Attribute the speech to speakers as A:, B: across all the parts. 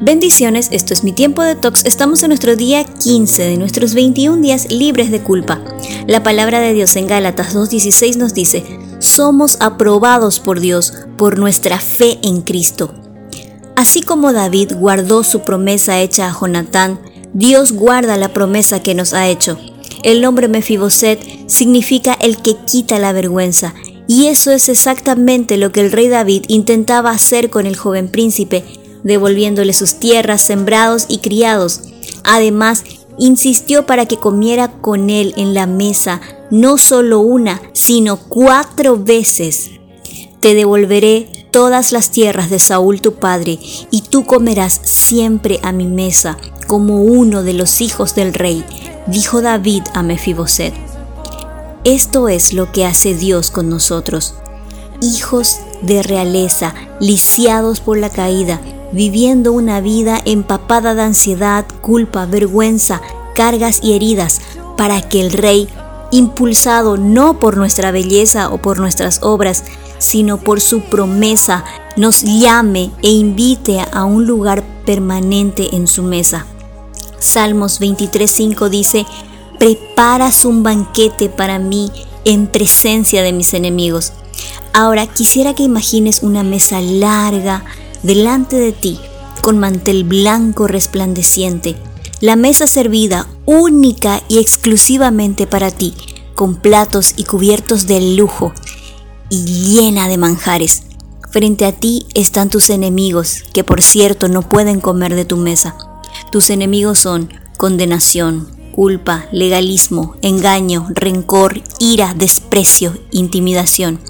A: Bendiciones, esto es mi tiempo de tox. Estamos en nuestro día 15 de nuestros 21 días libres de culpa. La palabra de Dios en Gálatas 2.16 nos dice, somos aprobados por Dios por nuestra fe en Cristo. Así como David guardó su promesa hecha a Jonatán, Dios guarda la promesa que nos ha hecho. El nombre Mefiboset significa el que quita la vergüenza, y eso es exactamente lo que el rey David intentaba hacer con el joven príncipe, devolviéndole sus tierras, sembrados y criados. Además, insistió para que comiera con él en la mesa, no solo una, sino cuatro veces. Te devolveré todas las tierras de Saúl tu padre, y tú comerás siempre a mi mesa, como uno de los hijos del rey, dijo David a Mefiboset. Esto es lo que hace Dios con nosotros, hijos de realeza, lisiados por la caída, viviendo una vida empapada de ansiedad, culpa, vergüenza, cargas y heridas, para que el Rey, impulsado no por nuestra belleza o por nuestras obras, sino por su promesa, nos llame e invite a un lugar permanente en su mesa. Salmos 23.5 dice, preparas un banquete para mí en presencia de mis enemigos. Ahora quisiera que imagines una mesa larga, delante de ti, con mantel blanco resplandeciente, la mesa servida única y exclusivamente para ti, con platos y cubiertos de lujo y llena de manjares. Frente a ti están tus enemigos, que por cierto no pueden comer de tu mesa. Tus enemigos son condenación, culpa, legalismo, engaño, rencor, ira, desprecio, intimidación.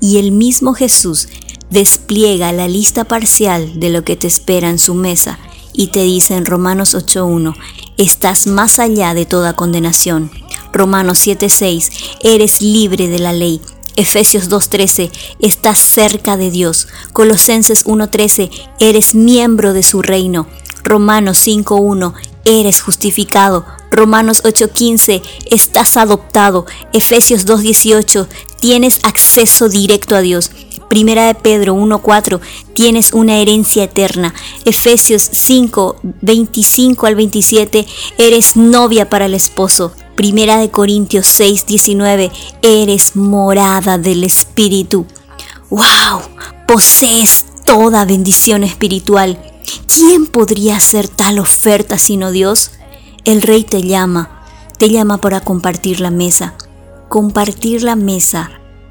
A: Y el mismo Jesús despliega la lista parcial de lo que te espera en su mesa y te dice en Romanos 8.1, estás más allá de toda condenación. Romanos 7.6, eres libre de la ley. Efesios 2.13, estás cerca de Dios. Colosenses 1.13, eres miembro de su reino. Romanos 5.1, eres justificado. Romanos 8:15, estás adoptado. Efesios 2:18, tienes acceso directo a Dios. Primera de Pedro 1.4, tienes una herencia eterna. Efesios 5, 25 al 27, eres novia para el esposo. Primera de Corintios 6, 19, eres morada del Espíritu. ¡Wow! Posees toda bendición espiritual. ¿Quién podría hacer tal oferta sino Dios? El Rey te llama, te llama para compartir la mesa. Compartir la mesa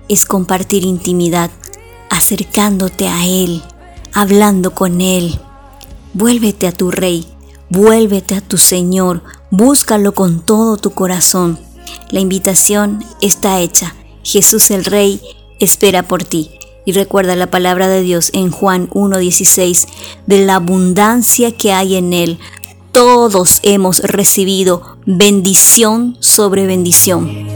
A: es compartir intimidad acercándote a Él, hablando con Él. Vuélvete a tu Rey, vuélvete a tu Señor, búscalo con todo tu corazón. La invitación está hecha. Jesús el Rey espera por ti. Y recuerda la palabra de Dios en Juan 1.16, de la abundancia que hay en Él, todos hemos recibido bendición sobre bendición.